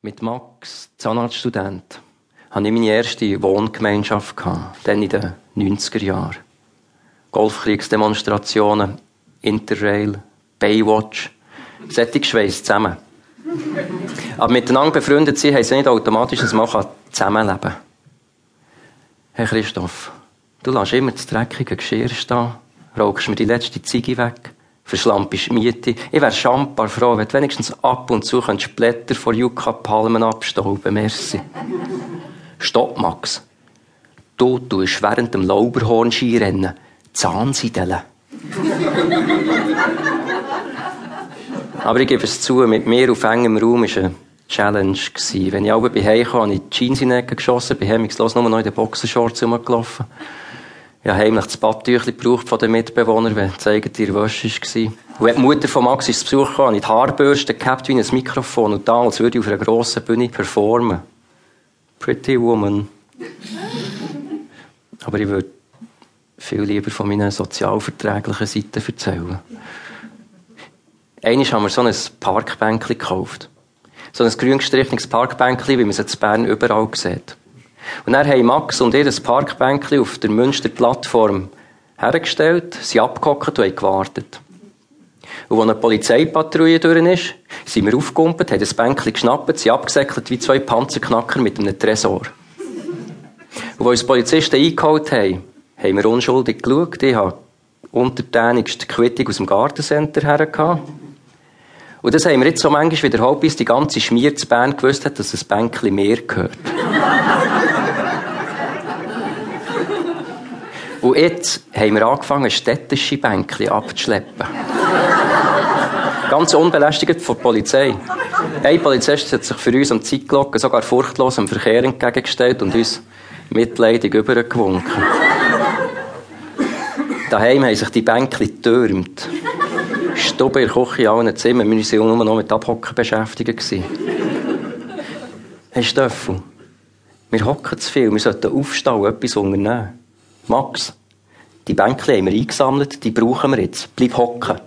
Mit Max, Zahnarztstudent, hatte ich meine erste Wohngemeinschaft dann in den 90er Jahren. Golfkriegsdemonstrationen, Interrail, Baywatch, schweiss zusammen. Aber miteinander befreundet sein, heisst nicht automatisch, dass man zusammenleben kann. Herr Christoph, du lässt immer das dreckige Geschirr stehen, rauchst mir die letzte Ziege weg, verschlampst Miete. Ich wäre schambar froh, wenn du wenigstens ab und zu könntest Blätter vor Yucca-Palmen abstauben. Merci. Stopp, Max. Du tust während dem Lauberhorn-Skirennen Zahnsiedeln. Aber ich gebe es zu, mit mir auf engem Raum war eine Challenge. Gewesen. Wenn ich aber bei Hause kam, habe ich die Jeans in die Ecke geschossen, bin hemmungslos nur noch in den Boxershorts rumgelaufen. Ich habe heimlich das Badtüchli gebraucht von den Mitbewohnern, wenn es eigene Wäsche war. Und die Mutter von Max ins Besuch kam, ich die Haarbürste gehabt wie ein Mikrofon und da, als würde ich auf einer grossen Bühne performen. Pretty Woman. Aber ich würde viel lieber von meiner sozialverträglichen Seite erzählen. Einmal haben wir so ein Parkbänkchen gekauft. So ein grün gestrichenes Parkbänkchen, wie man es in Bern überall sieht. Und dann haben Max und ihr das Parkbänkchen auf der Münster-Plattform hergestellt, sie abgehockt und haben gewartet. Und als eine Polizeipatrouille durch ist, sind wir aufgekumpelt, haben das Bänkchen geschnappt, sie abgesäckelt wie zwei Panzerknacker mit einem Tresor. Und als uns Polizisten eingeholt haben, haben wir unschuldig geschaut. Ich habe untertänigst die Quittung aus dem Gartencenter hergehabt. Und das haben wir jetzt so manchmal wiederholt, bis die ganze Schmier zu Bern gewusst hat, dass das Bänkchen mehr gehört. Und jetzt haben wir angefangen, städtische Bänkchen abzuschleppen. Ganz unbelästigt von der Polizei. Ein Polizist hat sich für uns am Zeitglocken sogar furchtlos dem Verkehr entgegengestellt und uns mitleidig übergewunken. Daheim haben sich die Bänkchen getürmt. Stube in der Küche in allen Zimmern. Wir waren nur noch mit Abhocken beschäftigt. Hey Steffel, wir hocken zu viel. Wir sollten aufstehen und etwas unternehmen. Max, die Bänkchen haben wir eingesammelt, die brauchen wir jetzt. Bleib hocken.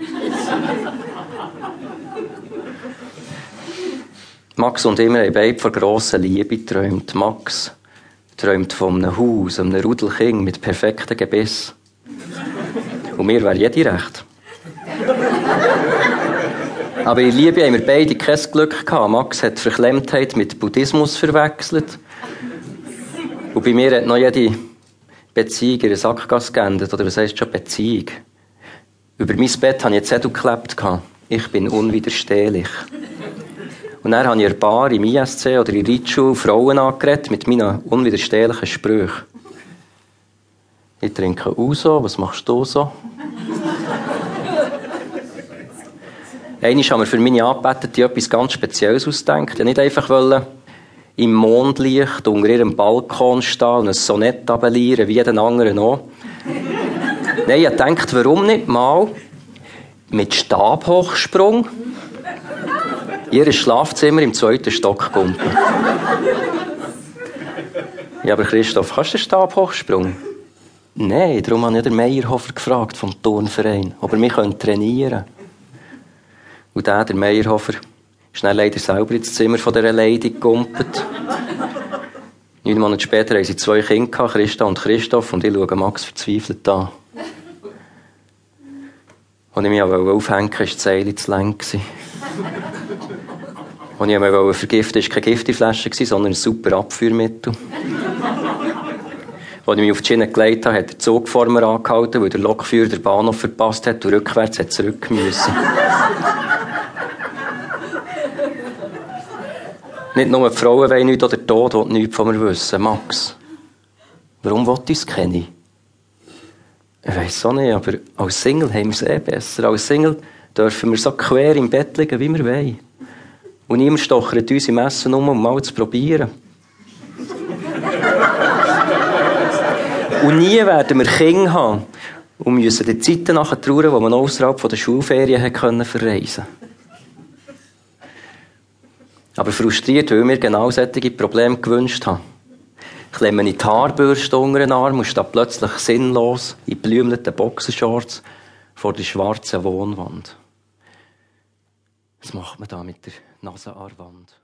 Max und ich haben beide von grosser Liebe geträumt. Max träumt von einem Haus, einem Rudelking mit perfektem Gebiss. Und mir wäre jede recht. Aber in Liebe haben wir beide kein Glück gehabt. Max hat Verklemmtheit mit Buddhismus verwechselt. Und bei mir hat noch jede Beziehung ihre Sackgasse geendet. Oder was heisst schon Beziehung? Über mein Bett habe ich jetzt Zettel geklebt. Ich bin unwiderstehlich. Und dann habe ich ein Bar im ISC oder in Ritschul Frauen angeredet mit meinen unwiderstehlichen Sprüchen. Ich trinke Uso, was machst du so? Einmal haben wir für meine Anbetete etwas ganz Spezielles ausgedacht. Ich nicht einfach wollen, im Mondlicht unter ihrem Balkon stehen und ein Sonett abelieren, wie jeden anderen auch. Nein, ich dachte, warum nicht mal mit Stabhochsprung ihr Schlafzimmer im zweiten Stock kumpen. Ja, aber Christoph, kannst du den Stabhochsprung? Nein, darum habe ich den Meyerhofer gefragt vom Turnverein, ob er mich trainieren könnte. Und der, der Meyerhofer, ist leider selber ins Zimmer von dieser Lady gegumpelt. Neun Monate später haben sie zwei Kinder Christa und Christoph, und ich schaue Max verzweifelt an. Als ich mich aufhängen wollte, war die Seile zu lang. Als ich mich vergiften wollte, war keine Gifteflasche, sondern ein super Abführmittel. Als ich mich auf die Schiene gelegt habe, hat der Zug vor mir angehalten, weil der Lokführer den Bahnhof verpasst hat und rückwärts zurück müssen. Nicht nur die Frauen wollen nichts oder der Tod will nichts von mir wissen. Max, warum will ich es kennen? Ich weiss auch nicht, aber als Single haben wir es eh besser. Als Single dürfen wir so quer im Bett liegen, wie wir wollen. Und niemand stochert uns im Essen um, um mal zu probieren. Und nie werden wir Kinder haben und müssen die Zeiten nachher trauern, wo man außerhalb der Schulferien verreisen konnte. Aber frustriert, weil wir genau solche Probleme gewünscht haben. Klemme ich die Haarbürste unter den Arm und stehe plötzlich sinnlos in blümleten Boxershorts vor der schwarzen Wohnwand. Was macht man da mit der Nase an der Wand?